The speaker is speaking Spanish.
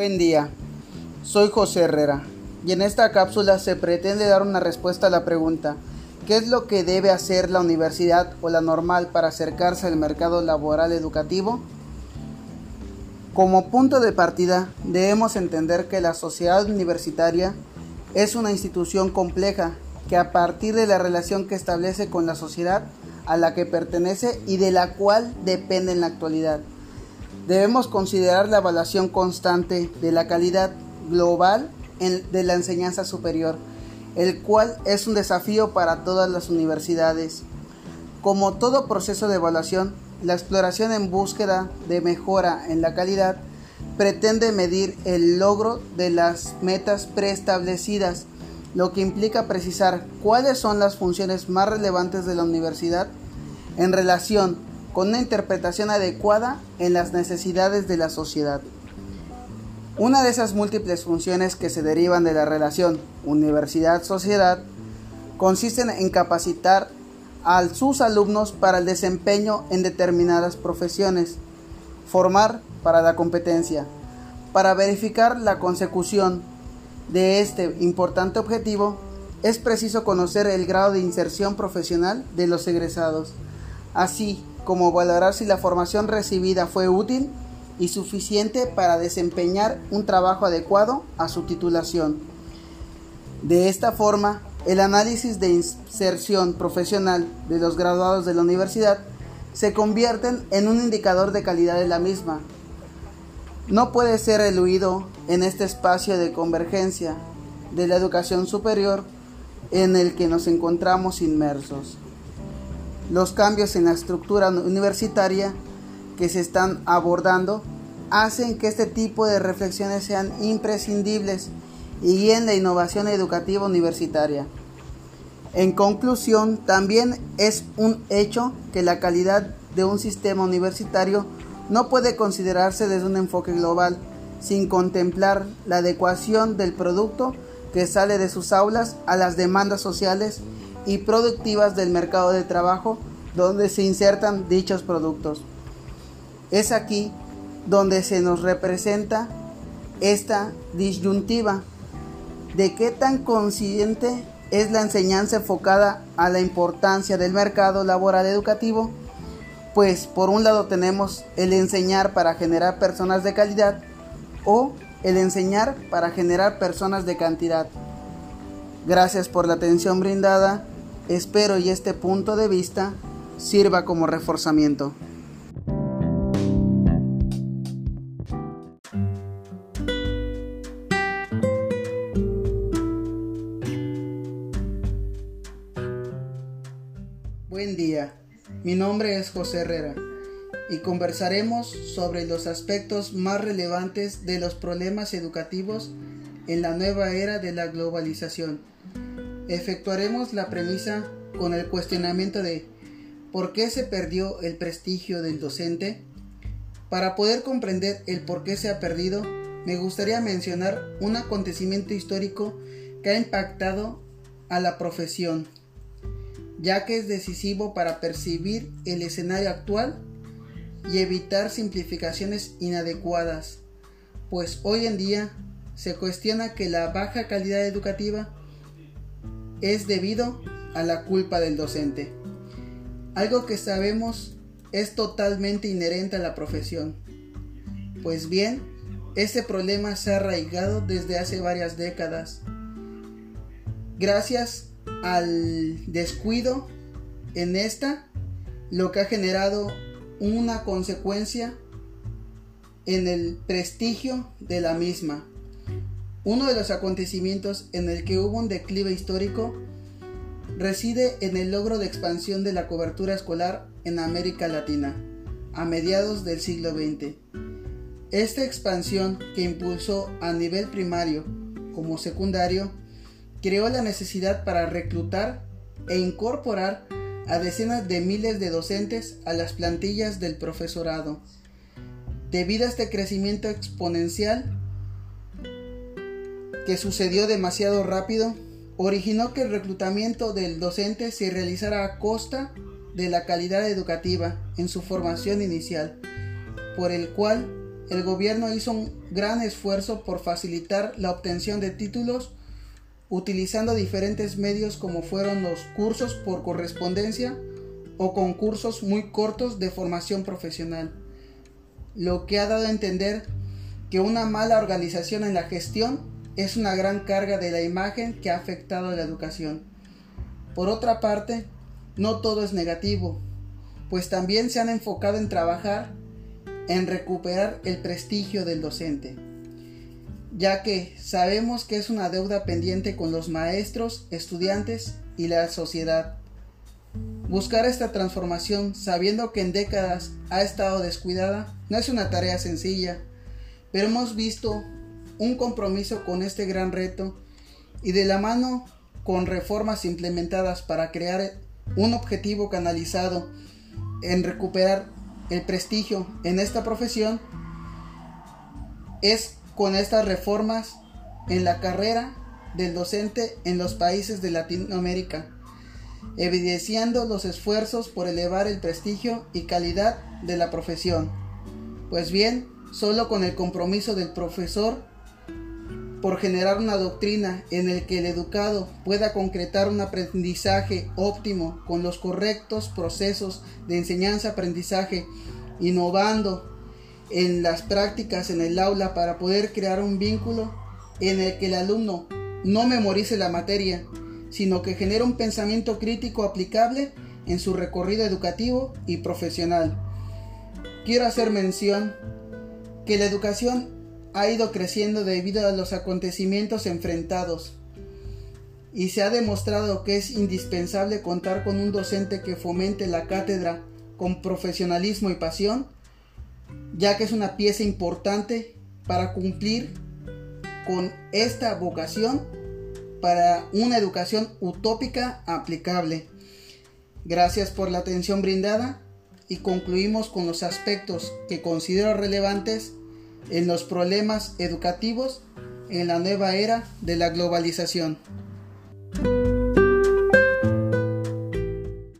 Buen día, soy José Herrera y en esta cápsula se pretende dar una respuesta a la pregunta ¿qué es lo que debe hacer la universidad o la normal para acercarse al mercado laboral educativo? Como punto de partida debemos entender que la sociedad universitaria es una institución compleja que a partir de la relación que establece con la sociedad a la que pertenece y de la cual depende en la actualidad. Debemos considerar la evaluación constante de la calidad global de la enseñanza superior, el cual es un desafío para todas las universidades. Como todo proceso de evaluación, la exploración en búsqueda de mejora en la calidad pretende medir el logro de las metas preestablecidas, lo que implica precisar cuáles son las funciones más relevantes de la universidad en relación con una interpretación adecuada en las necesidades de la sociedad. Una de esas múltiples funciones que se derivan de la relación universidad-sociedad consisten en capacitar a sus alumnos para el desempeño en determinadas profesiones, formar para la competencia, para verificar la consecución de este importante objetivo, es preciso conocer el grado de inserción profesional de los egresados, así como valorar si la formación recibida fue útil y suficiente para desempeñar un trabajo adecuado a su titulación. De esta forma, el análisis de inserción profesional de los graduados de la universidad se convierte en un indicador de calidad de la misma. No puede ser eluido en este espacio de convergencia de la educación superior en el que nos encontramos inmersos. Los cambios en la estructura universitaria que se están abordando hacen que este tipo de reflexiones sean imprescindibles y guíen la innovación educativa universitaria. En conclusión, también es un hecho que la calidad de un sistema universitario no puede considerarse desde un enfoque global, sin contemplar la adecuación del producto que sale de sus aulas a las demandas sociales y productivas del mercado de trabajo donde se insertan dichos productos. Es aquí donde se nos representa esta disyuntiva de qué tan consciente es la enseñanza enfocada a la importancia del mercado laboral educativo, pues por un lado tenemos el enseñar para generar personas de calidad o el enseñar para generar personas de cantidad. Gracias por la atención brindada, espero y este punto de vista sirva como reforzamiento. Buen día, mi nombre es José Herrera y conversaremos sobre los aspectos más relevantes de los problemas educativos en la nueva era de la globalización. Efectuaremos la premisa con el cuestionamiento de ¿por qué se perdió el prestigio del docente? Para poder comprender el por qué se ha perdido, me gustaría mencionar un acontecimiento histórico que ha impactado a la profesión ya que es decisivo para percibir el escenario actual y evitar simplificaciones inadecuadas, pues hoy en día se cuestiona que la baja calidad educativa es debido a la culpa del docente, algo que sabemos es totalmente inherente a la profesión. Pues bien, este problema se ha arraigado desde hace varias décadas. Gracias al descuido en esta, lo que ha generado una consecuencia en el prestigio de la misma. Uno de los acontecimientos en el que hubo un declive histórico reside en el logro de expansión de la cobertura escolar en América Latina a mediados del siglo XX. Esta expansión que impulsó a nivel primario como secundario creó la necesidad para reclutar e incorporar a decenas de miles de docentes a las plantillas del profesorado. Debido a este crecimiento exponencial sucedió demasiado rápido, originó que el reclutamiento del docente se realizara a costa de la calidad educativa en su formación inicial, por el cual el gobierno hizo un gran esfuerzo por facilitar la obtención de títulos utilizando diferentes medios como fueron los cursos por correspondencia o concursos muy cortos de formación profesional, lo que ha dado a entender que una mala organización en la gestión es una gran carga de la imagen que ha afectado a la educación. Por otra parte, no todo es negativo, pues también se han enfocado en trabajar en recuperar el prestigio del docente, ya que sabemos que es una deuda pendiente con los maestros, estudiantes y la sociedad. Buscar esta transformación sabiendo que en décadas ha estado descuidada no es una tarea sencilla, pero hemos visto un compromiso con este gran reto y de la mano con reformas implementadas para crear un objetivo canalizado en recuperar el prestigio en esta profesión es con estas reformas en la carrera del docente en los países de Latinoamérica, evidenciando los esfuerzos por elevar el prestigio y calidad de la profesión. Pues bien, solo con el compromiso del profesor por generar una doctrina en el que el educado pueda concretar un aprendizaje óptimo con los correctos procesos de enseñanza-aprendizaje, innovando en las prácticas en el aula para poder crear un vínculo en el que el alumno no memorice la materia, sino que genere un pensamiento crítico aplicable en su recorrido educativo y profesional. Quiero hacer mención que la educación ha ido creciendo debido a los acontecimientos enfrentados y se ha demostrado que es indispensable contar con un docente que fomente la cátedra con profesionalismo y pasión, ya que es una pieza importante para cumplir con esta vocación para una educación utópica aplicable. Gracias por la atención brindada y concluimos con los aspectos que considero relevantes en los problemas educativos en la nueva era de la globalización.